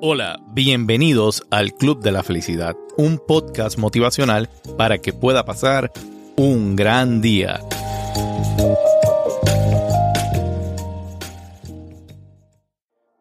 Hola, bienvenidos al Club de la Felicidad, un podcast motivacional para que pueda pasar un gran día.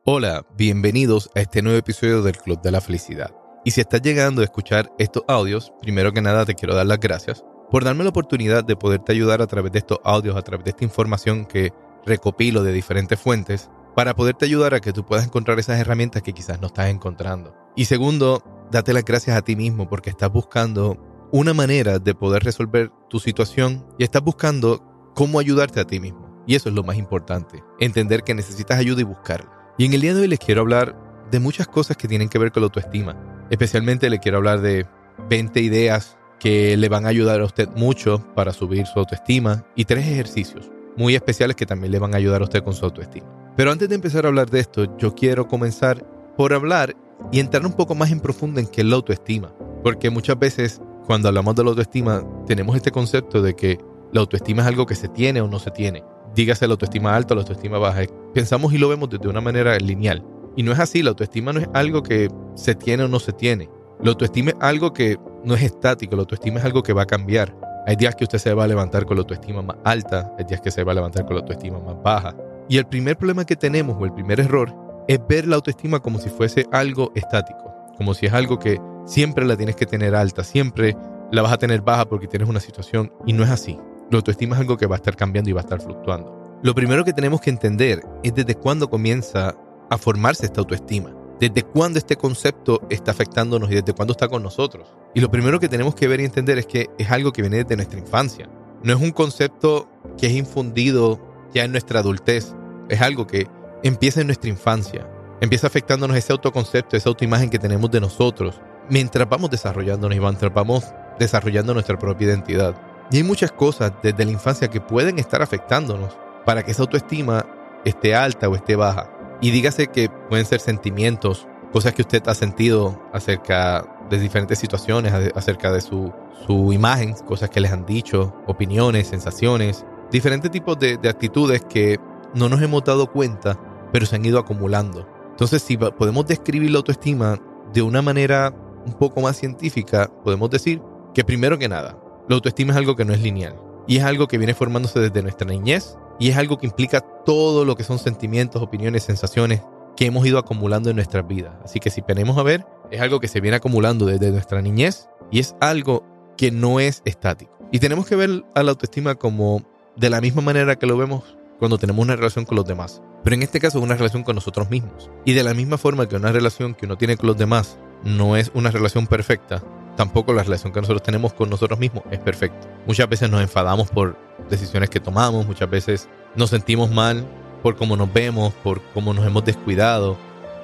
Hola, bienvenidos a este nuevo episodio del Club de la Felicidad. Y si estás llegando a escuchar estos audios, primero que nada te quiero dar las gracias por darme la oportunidad de poderte ayudar a través de estos audios, a través de esta información que recopilo de diferentes fuentes para poderte ayudar a que tú puedas encontrar esas herramientas que quizás no estás encontrando. Y segundo, date las gracias a ti mismo porque estás buscando una manera de poder resolver tu situación y estás buscando cómo ayudarte a ti mismo. Y eso es lo más importante, entender que necesitas ayuda y buscarla. Y en el día de hoy les quiero hablar de muchas cosas que tienen que ver con la autoestima. Especialmente le quiero hablar de 20 ideas que le van a ayudar a usted mucho para subir su autoestima y tres ejercicios muy especiales que también le van a ayudar a usted con su autoestima. Pero antes de empezar a hablar de esto, yo quiero comenzar por hablar y entrar un poco más en profundo en qué es la autoestima. Porque muchas veces cuando hablamos de la autoestima tenemos este concepto de que la autoestima es algo que se tiene o no se tiene. Dígase la autoestima alta o la autoestima baja. Pensamos y lo vemos desde una manera lineal. Y no es así, la autoestima no es algo que se tiene o no se tiene. La autoestima es algo que no es estático, la autoestima es algo que va a cambiar. Hay días que usted se va a levantar con la autoestima más alta, hay días que se va a levantar con la autoestima más baja. Y el primer problema que tenemos o el primer error es ver la autoestima como si fuese algo estático, como si es algo que siempre la tienes que tener alta, siempre la vas a tener baja porque tienes una situación y no es así. La autoestima es algo que va a estar cambiando y va a estar fluctuando. Lo primero que tenemos que entender es desde cuándo comienza a formarse esta autoestima desde cuándo este concepto está afectándonos y desde cuándo está con nosotros. Y lo primero que tenemos que ver y entender es que es algo que viene desde nuestra infancia. No es un concepto que es infundido ya en nuestra adultez. Es algo que empieza en nuestra infancia. Empieza afectándonos ese autoconcepto, esa autoimagen que tenemos de nosotros, mientras vamos desarrollándonos y mientras vamos desarrollando nuestra propia identidad. Y hay muchas cosas desde la infancia que pueden estar afectándonos para que esa autoestima esté alta o esté baja. Y dígase que pueden ser sentimientos, cosas que usted ha sentido acerca de diferentes situaciones, acerca de su, su imagen, cosas que les han dicho, opiniones, sensaciones, diferentes tipos de, de actitudes que no nos hemos dado cuenta, pero se han ido acumulando. Entonces, si podemos describir la autoestima de una manera un poco más científica, podemos decir que primero que nada, la autoestima es algo que no es lineal y es algo que viene formándose desde nuestra niñez y es algo que implica todo lo que son sentimientos, opiniones, sensaciones que hemos ido acumulando en nuestras vidas. Así que si venimos a ver, es algo que se viene acumulando desde nuestra niñez y es algo que no es estático. Y tenemos que ver a la autoestima como de la misma manera que lo vemos cuando tenemos una relación con los demás. Pero en este caso es una relación con nosotros mismos. Y de la misma forma que una relación que uno tiene con los demás no es una relación perfecta, tampoco la relación que nosotros tenemos con nosotros mismos es perfecta. Muchas veces nos enfadamos por decisiones que tomamos, muchas veces nos sentimos mal por cómo nos vemos, por cómo nos hemos descuidado.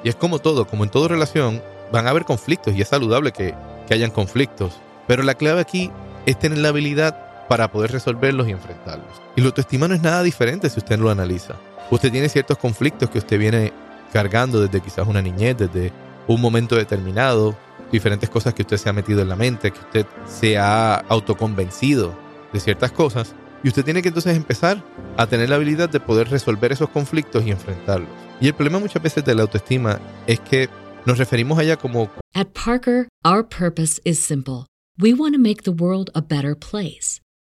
Y es como todo, como en toda relación, van a haber conflictos y es saludable que, que hayan conflictos. Pero la clave aquí es tener la habilidad para poder resolverlos y enfrentarlos. Y la autoestima no es nada diferente si usted lo analiza. Usted tiene ciertos conflictos que usted viene cargando desde quizás una niñez, desde un momento determinado, diferentes cosas que usted se ha metido en la mente, que usted se ha autoconvencido de ciertas cosas. Y usted tiene que entonces empezar a tener la habilidad de poder resolver esos conflictos y enfrentarlos. Y el problema muchas veces de la autoestima es que nos referimos a ella como... At Parker, our purpose is simple. We want to make the world a better place.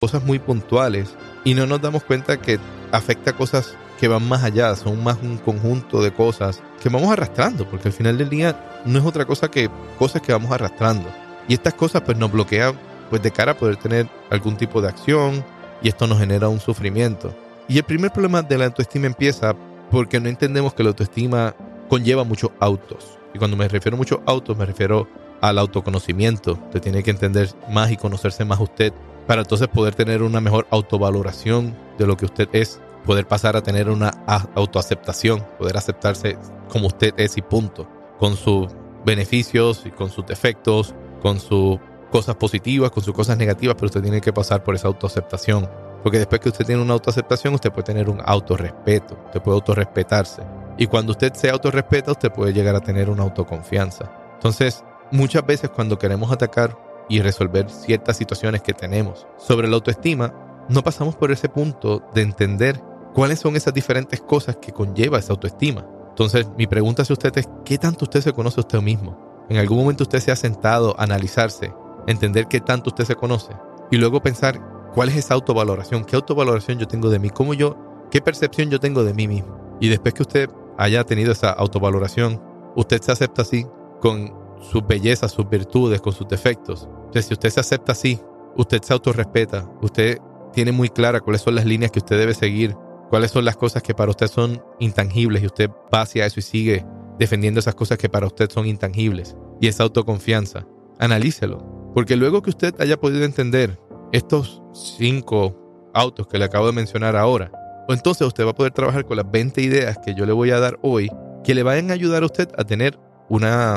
cosas muy puntuales y no nos damos cuenta que afecta cosas que van más allá, son más un conjunto de cosas que vamos arrastrando, porque al final del día no es otra cosa que cosas que vamos arrastrando. Y estas cosas pues nos bloquean pues de cara a poder tener algún tipo de acción y esto nos genera un sufrimiento. Y el primer problema de la autoestima empieza porque no entendemos que la autoestima conlleva muchos autos. Y cuando me refiero a muchos autos, me refiero al autoconocimiento. Usted tiene que entender más y conocerse más usted para entonces poder tener una mejor autovaloración de lo que usted es, poder pasar a tener una autoaceptación, poder aceptarse como usted es y punto, con sus beneficios y con sus defectos, con sus cosas positivas, con sus cosas negativas, pero usted tiene que pasar por esa autoaceptación. Porque después que usted tiene una autoaceptación, usted puede tener un autorrespeto, usted puede autorrespetarse. Y cuando usted se autorrespeta, usted puede llegar a tener una autoconfianza. Entonces, muchas veces cuando queremos atacar y resolver ciertas situaciones que tenemos sobre la autoestima, no pasamos por ese punto de entender cuáles son esas diferentes cosas que conlleva esa autoestima. Entonces, mi pregunta hacia usted es, ¿qué tanto usted se conoce a usted mismo? ¿En algún momento usted se ha sentado a analizarse, entender qué tanto usted se conoce y luego pensar cuál es esa autovaloración, qué autovaloración yo tengo de mí, cómo yo, qué percepción yo tengo de mí mismo? Y después que usted haya tenido esa autovaloración, usted se acepta así con sus bellezas, sus virtudes, con sus defectos. Entonces, si usted se acepta así, usted se autorrespeta, usted tiene muy clara cuáles son las líneas que usted debe seguir, cuáles son las cosas que para usted son intangibles y usted va hacia eso y sigue defendiendo esas cosas que para usted son intangibles. Y esa autoconfianza, analícelo. Porque luego que usted haya podido entender estos cinco autos que le acabo de mencionar ahora, pues entonces usted va a poder trabajar con las 20 ideas que yo le voy a dar hoy que le vayan a ayudar a usted a tener una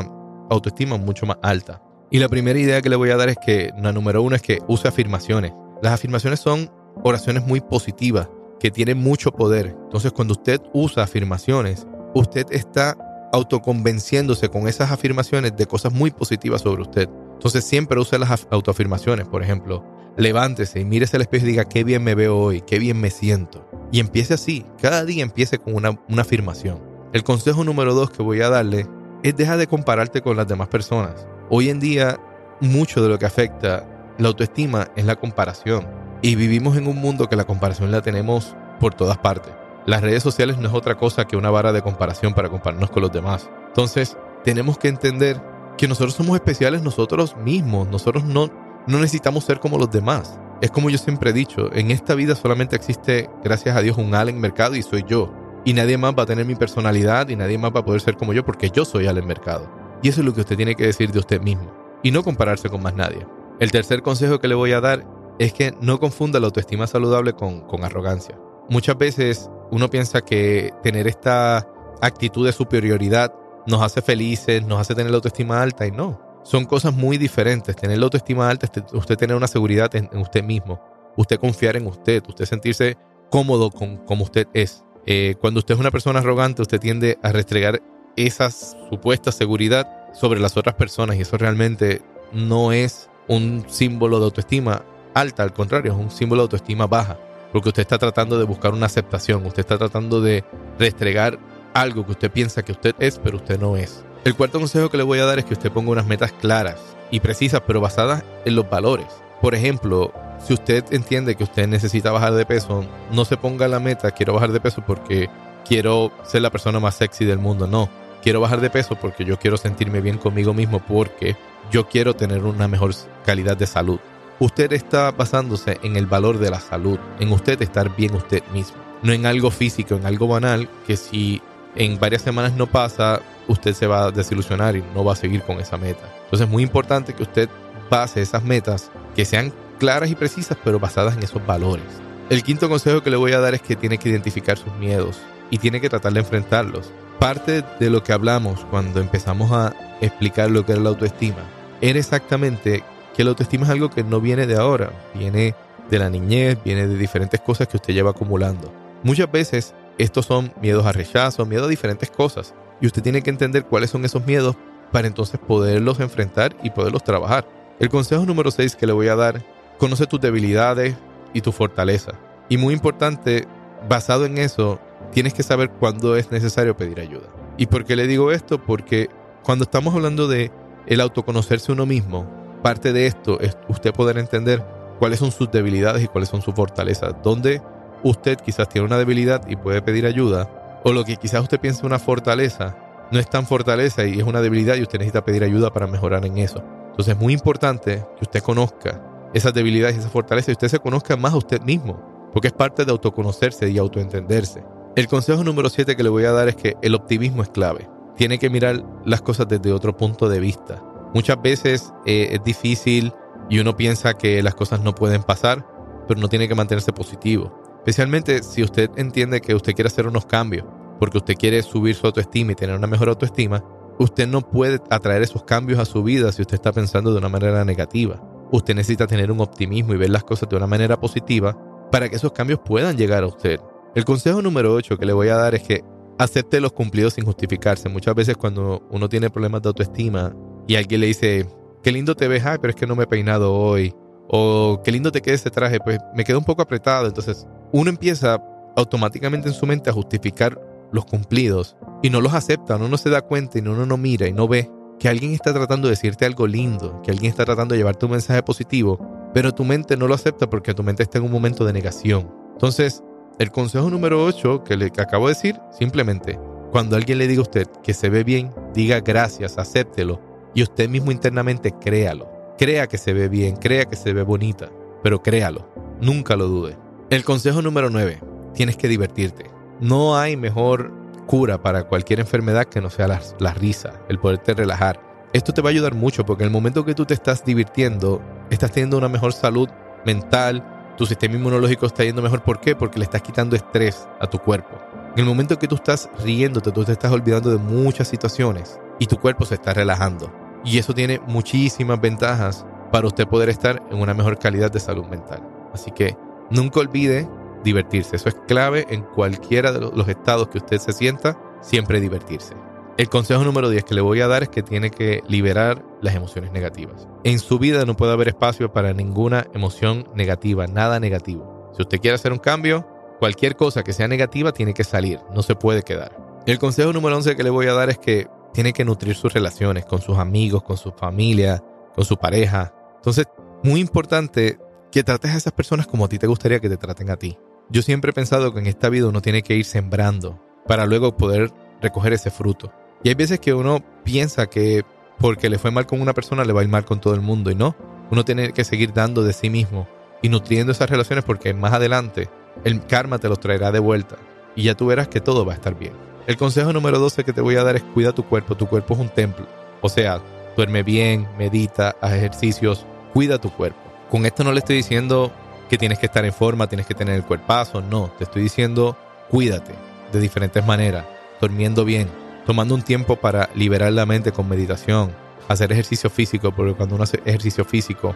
autoestima mucho más alta. Y la primera idea que le voy a dar es que, la número uno es que use afirmaciones. Las afirmaciones son oraciones muy positivas que tienen mucho poder. Entonces, cuando usted usa afirmaciones, usted está autoconvenciéndose con esas afirmaciones de cosas muy positivas sobre usted. Entonces, siempre use las autoafirmaciones. Por ejemplo, levántese y mírese al espejo y diga, qué bien me veo hoy, qué bien me siento. Y empiece así. Cada día empiece con una, una afirmación. El consejo número dos que voy a darle es deja de compararte con las demás personas. Hoy en día, mucho de lo que afecta la autoestima es la comparación. Y vivimos en un mundo que la comparación la tenemos por todas partes. Las redes sociales no es otra cosa que una vara de comparación para compararnos con los demás. Entonces, tenemos que entender que nosotros somos especiales nosotros mismos. Nosotros no, no necesitamos ser como los demás. Es como yo siempre he dicho, en esta vida solamente existe, gracias a Dios, un Allen Mercado y soy yo. Y nadie más va a tener mi personalidad y nadie más va a poder ser como yo porque yo soy Allen Mercado. Y eso es lo que usted tiene que decir de usted mismo. Y no compararse con más nadie. El tercer consejo que le voy a dar es que no confunda la autoestima saludable con, arrogancia. Muchas veces uno piensa que tener esta actitud de superioridad nos hace felices, nos hace tener la autoestima alta y no. Son cosas muy diferentes. Tener la autoestima alta es usted tener una seguridad en, usted mismo, usted confiar en usted, usted sentirse cómodo con como usted es. Eh, cuando usted es una persona arrogante, usted tiende a restregar esa supuesta seguridad sobre las otras personas y eso realmente no es un símbolo de autoestima alta, al contrario, es un símbolo de autoestima baja, porque usted está tratando de buscar una aceptación, usted está tratando de restregar algo que usted piensa que usted es, pero usted no es. El cuarto consejo que le voy a dar es que usted ponga unas metas claras y precisas, pero basadas en los valores. Por ejemplo, si usted entiende que usted necesita bajar de peso, no se ponga la meta, quiero bajar de peso porque quiero ser la persona más sexy del mundo. No, quiero bajar de peso porque yo quiero sentirme bien conmigo mismo, porque yo quiero tener una mejor calidad de salud. Usted está basándose en el valor de la salud, en usted estar bien usted mismo, no en algo físico, en algo banal que si en varias semanas no pasa, usted se va a desilusionar y no va a seguir con esa meta. Entonces es muy importante que usted base esas metas que sean claras y precisas, pero basadas en esos valores. El quinto consejo que le voy a dar es que tiene que identificar sus miedos y tiene que tratar de enfrentarlos. Parte de lo que hablamos cuando empezamos a explicar lo que era la autoestima era exactamente que la autoestima es algo que no viene de ahora, viene de la niñez, viene de diferentes cosas que usted lleva acumulando. Muchas veces estos son miedos a rechazo, miedos a diferentes cosas, y usted tiene que entender cuáles son esos miedos para entonces poderlos enfrentar y poderlos trabajar. El consejo número 6 que le voy a dar, conoce tus debilidades y tu fortaleza. Y muy importante, basado en eso, tienes que saber cuándo es necesario pedir ayuda. ¿Y por qué le digo esto? Porque cuando estamos hablando de el autoconocerse uno mismo, parte de esto es usted poder entender cuáles son sus debilidades y cuáles son sus fortalezas. Dónde usted quizás tiene una debilidad y puede pedir ayuda, o lo que quizás usted piense una fortaleza, no es tan fortaleza y es una debilidad y usted necesita pedir ayuda para mejorar en eso. Entonces es muy importante que usted conozca esas debilidades y esas fortalezas y usted se conozca más a usted mismo, porque es parte de autoconocerse y autoentenderse. El consejo número 7 que le voy a dar es que el optimismo es clave. Tiene que mirar las cosas desde otro punto de vista. Muchas veces eh, es difícil y uno piensa que las cosas no pueden pasar, pero no tiene que mantenerse positivo. Especialmente si usted entiende que usted quiere hacer unos cambios, porque usted quiere subir su autoestima y tener una mejor autoestima, usted no puede atraer esos cambios a su vida si usted está pensando de una manera negativa. Usted necesita tener un optimismo y ver las cosas de una manera positiva para que esos cambios puedan llegar a usted. El consejo número 8 que le voy a dar es que acepte los cumplidos sin justificarse. Muchas veces cuando uno tiene problemas de autoestima y alguien le dice, qué lindo te ves, ay, pero es que no me he peinado hoy. O qué lindo te queda ese traje, pues me queda un poco apretado. Entonces uno empieza automáticamente en su mente a justificar los cumplidos y no los acepta, uno no se da cuenta y uno no mira y no ve que alguien está tratando de decirte algo lindo, que alguien está tratando de llevarte un mensaje positivo, pero tu mente no lo acepta porque tu mente está en un momento de negación. Entonces, el consejo número 8 que le acabo de decir, simplemente, cuando alguien le diga a usted que se ve bien, diga gracias, acéptelo y usted mismo internamente créalo. Crea que se ve bien, crea que se ve bonita, pero créalo, nunca lo dude. El consejo número 9, tienes que divertirte. No hay mejor cura para cualquier enfermedad que no sea la, la risa, el poderte relajar. Esto te va a ayudar mucho porque en el momento que tú te estás divirtiendo, estás teniendo una mejor salud mental, tu sistema inmunológico está yendo mejor. ¿Por qué? Porque le estás quitando estrés a tu cuerpo. En el momento que tú estás riéndote, tú te estás olvidando de muchas situaciones y tu cuerpo se está relajando. Y eso tiene muchísimas ventajas para usted poder estar en una mejor calidad de salud mental. Así que nunca olvide divertirse. Eso es clave en cualquiera de los estados que usted se sienta, siempre divertirse. El consejo número 10 que le voy a dar es que tiene que liberar las emociones negativas. En su vida no puede haber espacio para ninguna emoción negativa, nada negativo. Si usted quiere hacer un cambio, cualquier cosa que sea negativa tiene que salir, no se puede quedar. El consejo número 11 que le voy a dar es que tiene que nutrir sus relaciones con sus amigos, con su familia, con su pareja. Entonces, muy importante que trates a esas personas como a ti te gustaría que te traten a ti. Yo siempre he pensado que en esta vida uno tiene que ir sembrando para luego poder recoger ese fruto. Y hay veces que uno piensa que porque le fue mal con una persona le va a ir mal con todo el mundo y no. Uno tiene que seguir dando de sí mismo y nutriendo esas relaciones porque más adelante el karma te los traerá de vuelta y ya tú verás que todo va a estar bien. El consejo número 12 que te voy a dar es cuida tu cuerpo. Tu cuerpo es un templo. O sea, duerme bien, medita, haz ejercicios, cuida tu cuerpo. Con esto no le estoy diciendo que tienes que estar en forma, tienes que tener el cuerpazo, no. Te estoy diciendo cuídate de diferentes maneras, durmiendo bien, tomando un tiempo para liberar la mente con meditación, hacer ejercicio físico, porque cuando uno hace ejercicio físico,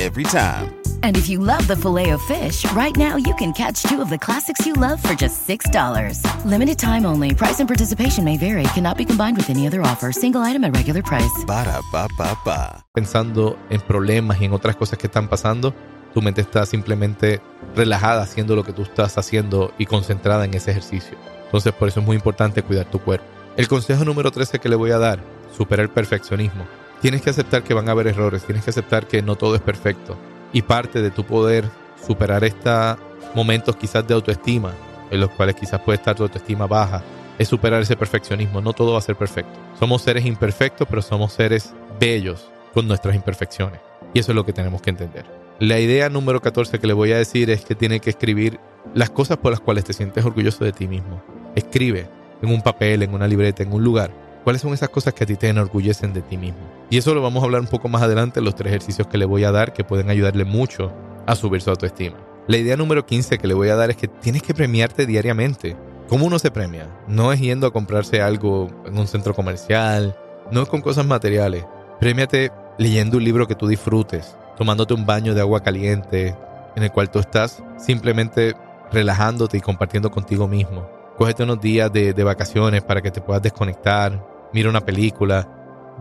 Every time. And if you love the filet of fish, right now you can catch two of the classics you love for just $6. Limited time only. Price and participation may vary. Cannot be combined with any other offer. Single item at regular price. Ba da ba ba ba. pensando en problemas y en otras cosas que están pasando, tu mente está simplemente relajada haciendo lo que tú estás haciendo y concentrada en ese ejercicio. Entonces por eso es muy importante cuidar tu cuerpo. El consejo número 13 que le voy a dar, supera el perfeccionismo. Tienes que aceptar que van a haber errores, tienes que aceptar que no todo es perfecto. Y parte de tu poder superar estos momentos quizás de autoestima, en los cuales quizás puede estar tu autoestima baja, es superar ese perfeccionismo. No todo va a ser perfecto. Somos seres imperfectos, pero somos seres bellos con nuestras imperfecciones. Y eso es lo que tenemos que entender. La idea número 14 que le voy a decir es que tiene que escribir las cosas por las cuales te sientes orgulloso de ti mismo. Escribe en un papel, en una libreta, en un lugar. ¿Cuáles son esas cosas que a ti te enorgullecen de ti mismo? Y eso lo vamos a hablar un poco más adelante los tres ejercicios que le voy a dar que pueden ayudarle mucho a subir su autoestima. La idea número 15 que le voy a dar es que tienes que premiarte diariamente. ¿Cómo uno se premia? No es yendo a comprarse algo en un centro comercial, no es con cosas materiales. Premiate leyendo un libro que tú disfrutes, tomándote un baño de agua caliente en el cual tú estás simplemente relajándote y compartiendo contigo mismo. Cógete unos días de, de vacaciones para que te puedas desconectar, mira una película,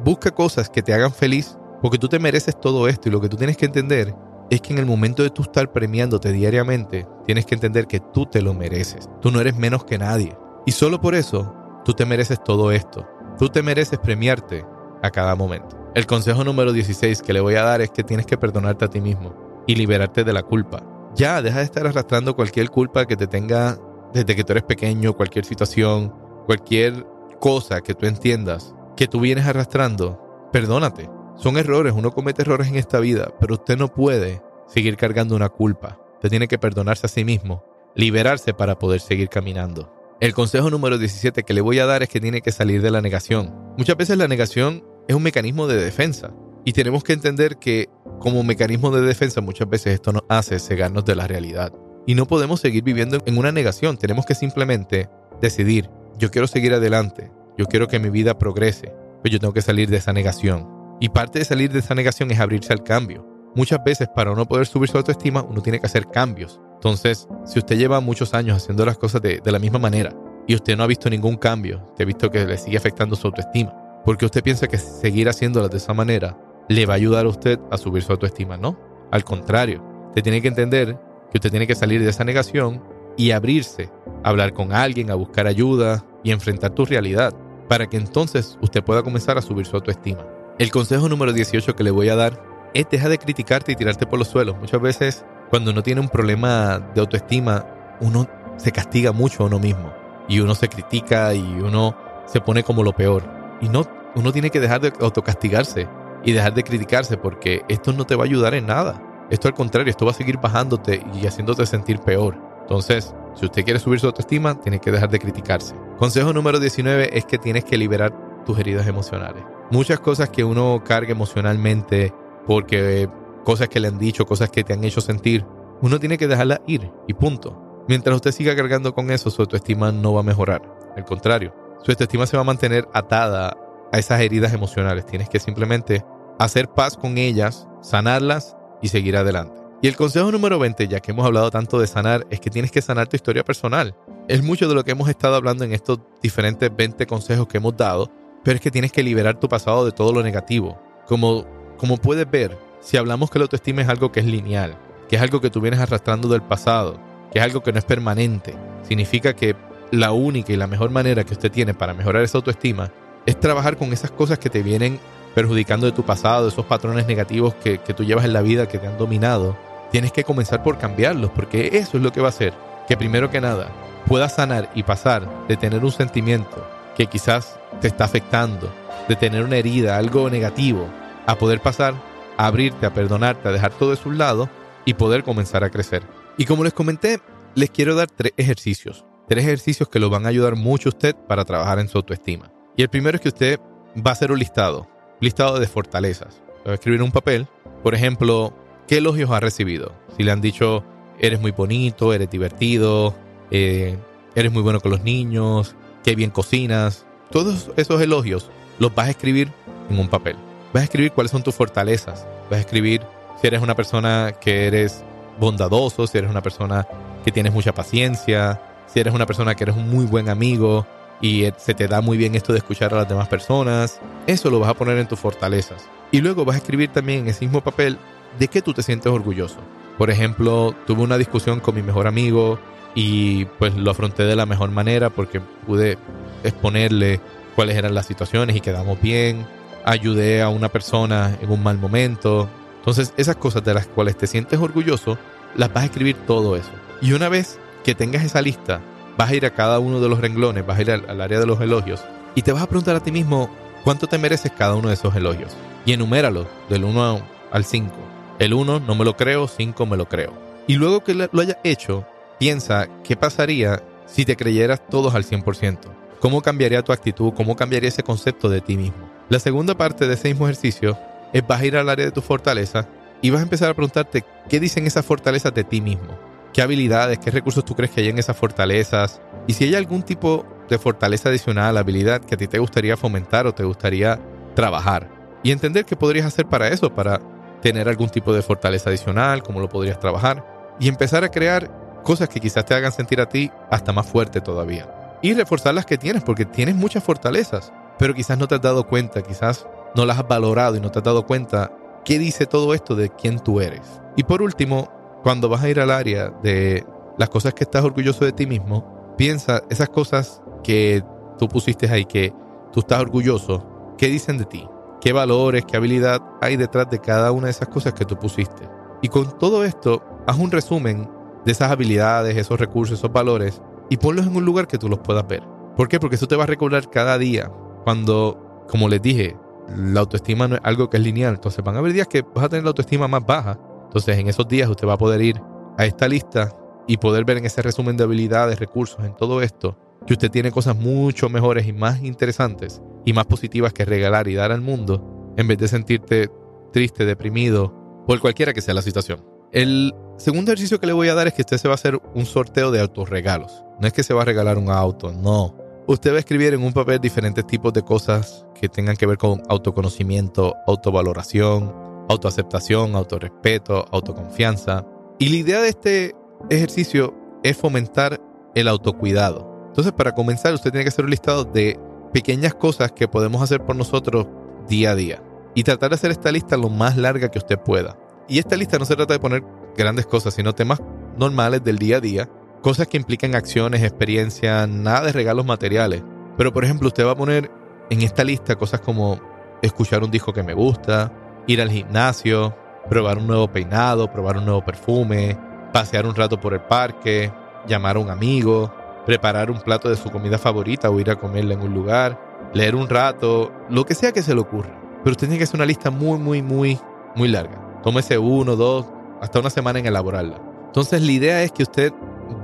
busca cosas que te hagan feliz porque tú te mereces todo esto y lo que tú tienes que entender es que en el momento de tú estar premiándote diariamente, tienes que entender que tú te lo mereces. Tú no eres menos que nadie. Y solo por eso, tú te mereces todo esto. Tú te mereces premiarte a cada momento. El consejo número 16 que le voy a dar es que tienes que perdonarte a ti mismo y liberarte de la culpa. Ya, deja de estar arrastrando cualquier culpa que te tenga desde que tú eres pequeño, cualquier situación, cualquier cosa que tú entiendas que tú vienes arrastrando. Perdónate. Son errores, uno comete errores en esta vida, pero usted no puede seguir cargando una culpa. Usted tiene que perdonarse a sí mismo, liberarse para poder seguir caminando. El consejo número 17 que le voy a dar es que tiene que salir de la negación. Muchas veces la negación es un mecanismo de defensa y tenemos que entender que como mecanismo de defensa muchas veces esto nos hace cegarnos de la realidad. Y no podemos seguir viviendo en una negación, tenemos que simplemente decidir, yo quiero seguir adelante, yo quiero que mi vida progrese, pero yo tengo que salir de esa negación. Y parte de salir de esa negación es abrirse al cambio. Muchas veces para no poder subir su autoestima uno tiene que hacer cambios. Entonces, si usted lleva muchos años haciendo las cosas de, la misma manera y usted no ha visto ningún cambio, usted ha visto que le sigue afectando su autoestima, porque usted piensa que seguir haciéndolas de esa manera le va a ayudar a usted a subir su autoestima, ¿no? Al contrario, usted tiene que entender que usted tiene que salir de esa negación y abrirse, hablar con alguien, a buscar ayuda y enfrentar tu realidad, para que entonces usted pueda comenzar a subir su autoestima. El consejo número 18 que le voy a dar es deja de criticarte y tirarte por los suelos. Muchas veces cuando uno tiene un problema de autoestima, uno se castiga mucho a uno mismo y uno se critica y uno se pone como lo peor. Y no, uno tiene que dejar de autocastigarse y dejar de criticarse porque esto no te va a ayudar en nada. Esto al contrario, esto va a seguir bajándote y haciéndote sentir peor. Entonces, si usted quiere subir su autoestima, tiene que dejar de criticarse. Consejo número 19 es que tienes que liberar tus heridas emocionales muchas cosas que uno carga emocionalmente porque cosas que le han dicho, cosas que te han hecho sentir, uno tiene que dejarla ir y punto. Mientras usted siga cargando con eso, su autoestima no va a mejorar. Al contrario, su autoestima se va a mantener atada a esas heridas emocionales. Tienes que simplemente hacer paz con ellas, sanarlas y seguir adelante. Y el consejo número 20, ya que hemos hablado tanto de sanar, es que tienes que sanar tu historia personal. Es mucho de lo que hemos estado hablando en estos diferentes 20 consejos que hemos dado, pero es que tienes que liberar tu pasado de todo lo negativo. Como, como puedes ver, si hablamos que la autoestima es algo que es lineal, que es algo que tú vienes arrastrando del pasado, que es algo que no es permanente, significa que la única y la mejor manera que usted tiene para mejorar esa autoestima es trabajar con esas cosas que te vienen perjudicando de tu pasado, esos patrones negativos que, que tú llevas en la vida que te han dominado. Tienes que comenzar por cambiarlos, porque eso es lo que va a hacer que primero que nada puedas sanar y pasar de tener un sentimiento que quizás te está afectando, de tener una herida, algo negativo, a poder pasar, a abrirte, a perdonarte, a dejar todo a un lado y poder comenzar a crecer. Y como les comenté, les quiero dar tres ejercicios. Tres ejercicios que lo van a ayudar mucho a usted para trabajar en su autoestima. Y el primero es que usted va a hacer un listado, listado de fortalezas. Va a escribir un papel, por ejemplo, qué elogios ha recibido. Si le han dicho, eres muy bonito, eres divertido, eh, eres muy bueno con los niños, qué bien cocinas. Todos esos elogios los vas a escribir en un papel. Vas a escribir cuáles son tus fortalezas. Vas a escribir si eres una persona que eres bondadoso, si eres una persona que tienes mucha paciencia, si eres una persona que eres un muy buen amigo y se te da muy bien esto de escuchar a las demás personas. Eso lo vas a poner en tus fortalezas. Y luego vas a escribir también en ese mismo papel de qué tú te sientes orgulloso. Por ejemplo, tuve una discusión con mi mejor amigo y pues lo afronté de la mejor manera porque pude exponerle cuáles eran las situaciones y quedamos bien. Ayudé a una persona en un mal momento. Entonces, esas cosas de las cuales te sientes orgulloso, las vas a escribir todo eso. Y una vez que tengas esa lista, vas a ir a cada uno de los renglones, vas a ir al, área de los elogios y te vas a preguntar a ti mismo cuánto te mereces cada uno de esos elogios. Y enuméralos del 1 al 5. El 1 no me lo creo, 5 me lo creo. Y luego que lo hayas hecho, Piensa, ¿qué pasaría si te creyeras todos al 100%? ¿Cómo cambiaría tu actitud? ¿Cómo cambiaría ese concepto de ti mismo? La segunda parte de ese mismo ejercicio es vas a ir al área de tu fortaleza y vas a empezar a preguntarte qué dicen esas fortalezas de ti mismo. ¿Qué habilidades, qué recursos tú crees que hay en esas fortalezas? Y si hay algún tipo de fortaleza adicional, habilidad que a ti te gustaría fomentar o te gustaría trabajar. y entender qué podrías hacer para eso, para tener algún tipo de fortaleza adicional, cómo lo podrías trabajar y empezar a crear cosas que quizás te hagan sentir a ti hasta más fuerte todavía. Y reforzar las que tienes, porque tienes muchas fortalezas, pero quizás no te has dado cuenta, quizás no las has valorado y no te has dado cuenta qué dice todo esto de quién tú eres. Y por último, cuando vas a ir al área de las cosas que estás orgulloso de ti mismo, piensa esas cosas que tú pusiste ahí, que tú estás orgulloso, ¿qué dicen de ti? ¿Qué valores, qué habilidad hay detrás de cada una de esas cosas que tú pusiste? Y con todo esto, haz un resumen de esas habilidades, esos recursos, esos valores y ponlos en un lugar que tú los puedas ver. ¿Por qué? Porque eso te va a recordar cada día cuando, como les dije, la autoestima no es algo que es lineal. Entonces van a haber días que vas a tener la autoestima más baja. Entonces en esos días usted va a poder ir a esta lista y poder ver en ese resumen de habilidades, recursos, en todo esto, que usted tiene cosas mucho mejores y más interesantes y más positivas que regalar y dar al mundo, en vez de sentirte triste, deprimido, por cualquiera que sea la situación. El segundo ejercicio que le voy a dar es que usted se va a hacer un sorteo de autorregalos. No es que se va a regalar un auto, no. Usted va a escribir en un papel diferentes tipos de cosas que tengan que ver con autoconocimiento, autovaloración, autoaceptación, autorrespeto, autoconfianza. Y la idea de este ejercicio es fomentar el autocuidado. Entonces, para comenzar, usted tiene que hacer un listado de pequeñas cosas que podemos hacer por nosotros día a día. Y tratar de hacer esta lista lo más larga que usted pueda. Y esta lista no se trata de poner grandes cosas, sino temas normales del día a día. Cosas que implican acciones, experiencias, nada de regalos materiales. Pero por ejemplo, usted va a poner en esta lista cosas como escuchar un disco que me gusta, ir al gimnasio, probar un nuevo peinado, probar un nuevo perfume, pasear un rato por el parque, llamar a un amigo, preparar un plato de su comida favorita o ir a comerla en un lugar, leer un rato, lo que sea que se le ocurra. Pero usted tiene que hacer una lista muy, muy, muy, muy larga. Tómese uno, dos, hasta una semana en elaborarla. Entonces la idea es que usted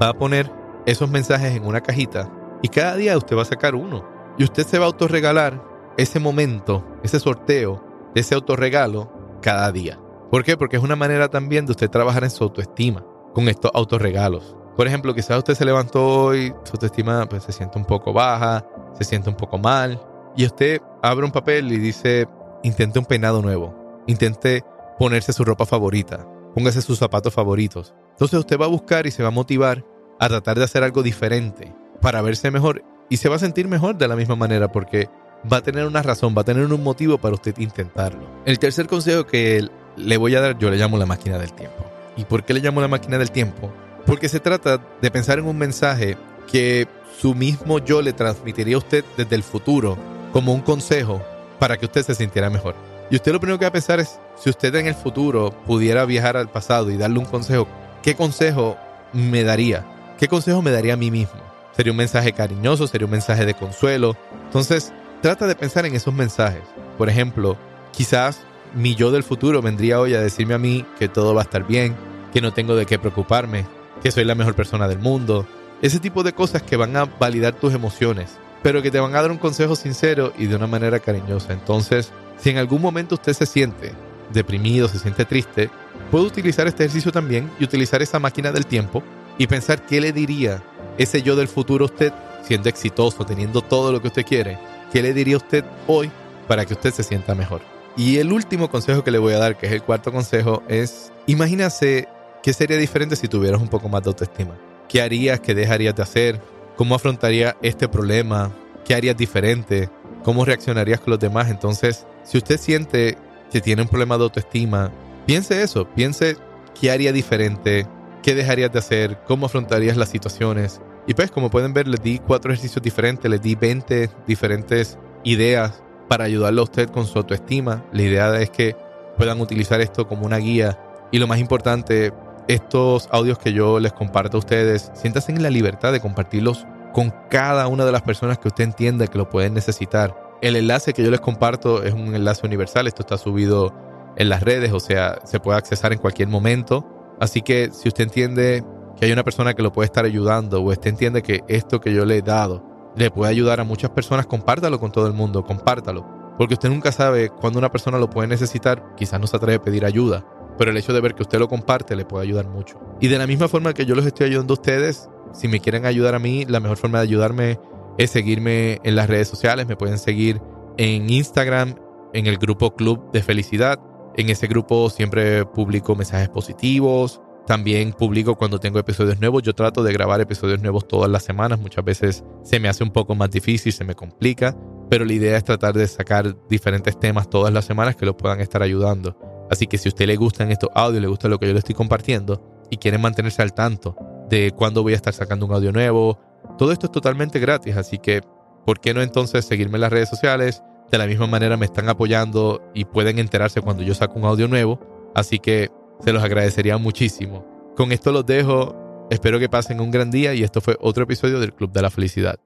va a poner esos mensajes en una cajita y cada día usted va a sacar uno. Y usted se va a autorregalar ese momento, ese sorteo de ese autorregalo cada día. ¿Por qué? Porque es una manera también de usted trabajar en su autoestima con estos autorregalos. Por ejemplo, quizás usted se levantó hoy, su autoestima pues, se siente un poco baja, se siente un poco mal, y usted abre un papel y dice, intente un peinado nuevo, intente ponerse su ropa favorita, póngase sus zapatos favoritos. Entonces usted va a buscar y se va a motivar a tratar de hacer algo diferente para verse mejor y se va a sentir mejor de la misma manera porque va a tener una razón, va a tener un motivo para usted intentarlo. El tercer consejo que le voy a dar, yo le llamo la máquina del tiempo. ¿Y por qué le llamo la máquina del tiempo? Porque se trata de pensar en un mensaje que su mismo yo le transmitiría a usted desde el futuro como un consejo para que usted se sintiera mejor. Y usted lo primero que va a pensar es, si usted en el futuro pudiera viajar al pasado y darle un consejo, ¿qué consejo me daría? ¿Qué consejo me daría a mí mismo? ¿Sería un mensaje cariñoso? ¿Sería un mensaje de consuelo? Entonces, trata de pensar en esos mensajes. Por ejemplo, quizás mi yo del futuro vendría hoy a decirme a mí que todo va a estar bien, que no tengo de qué preocuparme, que soy la mejor persona del mundo. Ese tipo de cosas que van a validar tus emociones, pero que te van a dar un consejo sincero y de una manera cariñosa. Entonces, si en algún momento usted se siente deprimido, se siente triste, puede utilizar este ejercicio también y utilizar esa máquina del tiempo y pensar qué le diría ese yo del futuro a usted, siendo exitoso, teniendo todo lo que usted quiere, qué le diría usted hoy para que usted se sienta mejor. Y el último consejo que le voy a dar, que es el cuarto consejo, es imagínase qué sería diferente si tuvieras un poco más de autoestima. ¿Qué harías, qué dejarías de hacer? ¿Cómo afrontarías este problema? ¿Qué harías diferente? ¿Cómo reaccionarías con los demás? Entonces, si usted siente que tiene un problema de autoestima, piense eso, piense qué haría diferente, qué dejarías de hacer, cómo afrontarías las situaciones. Y pues, como pueden ver, les di cuatro ejercicios diferentes, les di 20 diferentes ideas para ayudarle a usted con su autoestima. La idea es que puedan utilizar esto como una guía. Y lo más importante, estos audios que yo les comparto a ustedes, siéntanse en la libertad de compartirlos con cada una de las personas que usted entienda que lo pueden necesitar. El enlace que yo les comparto es un enlace universal. Esto está subido en las redes, o sea, se puede accesar en cualquier momento. Así que si usted entiende que hay una persona que lo puede estar ayudando o usted entiende que esto que yo le he dado le puede ayudar a muchas personas, compártalo con todo el mundo, compártalo. Porque usted nunca sabe cuándo una persona lo puede necesitar, quizás no se atreve a pedir ayuda, pero el hecho de ver que usted lo comparte le puede ayudar mucho. Y de la misma forma que yo los estoy ayudando a ustedes, si me quieren ayudar a mí, la mejor forma de ayudarme es seguirme en las redes sociales, me pueden seguir en Instagram en el grupo Club de Felicidad. En ese grupo siempre publico mensajes positivos, también publico cuando tengo episodios nuevos. Yo trato de grabar episodios nuevos todas las semanas. Muchas veces se me hace un poco más difícil, se me complica. Pero la idea es tratar de sacar diferentes temas todas las semanas que lo puedan estar ayudando. Así que si a usted le gustan estos audios, le gusta lo que yo le estoy compartiendo y quieren mantenerse al tanto de cuándo voy a estar sacando un audio nuevo, todo esto es totalmente gratis. Así que, ¿por qué no entonces seguirme en las redes sociales? De la misma manera me están apoyando y pueden enterarse cuando yo saco un audio nuevo. Así que se los agradecería muchísimo. Con esto los dejo. Espero que pasen un gran día y esto fue otro episodio del Club de la Felicidad.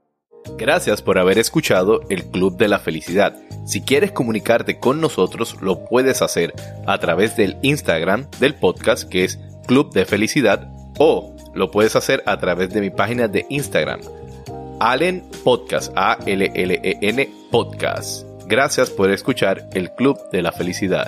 Gracias por haber escuchado el Club de la Felicidad. Si quieres comunicarte con nosotros, lo puedes hacer a través del Instagram del podcast que es Club de Felicidad o lo puedes hacer a través de mi página de Instagram, Allen Podcast, A-L-L-E-N Podcast. Gracias por escuchar el Club de la Felicidad.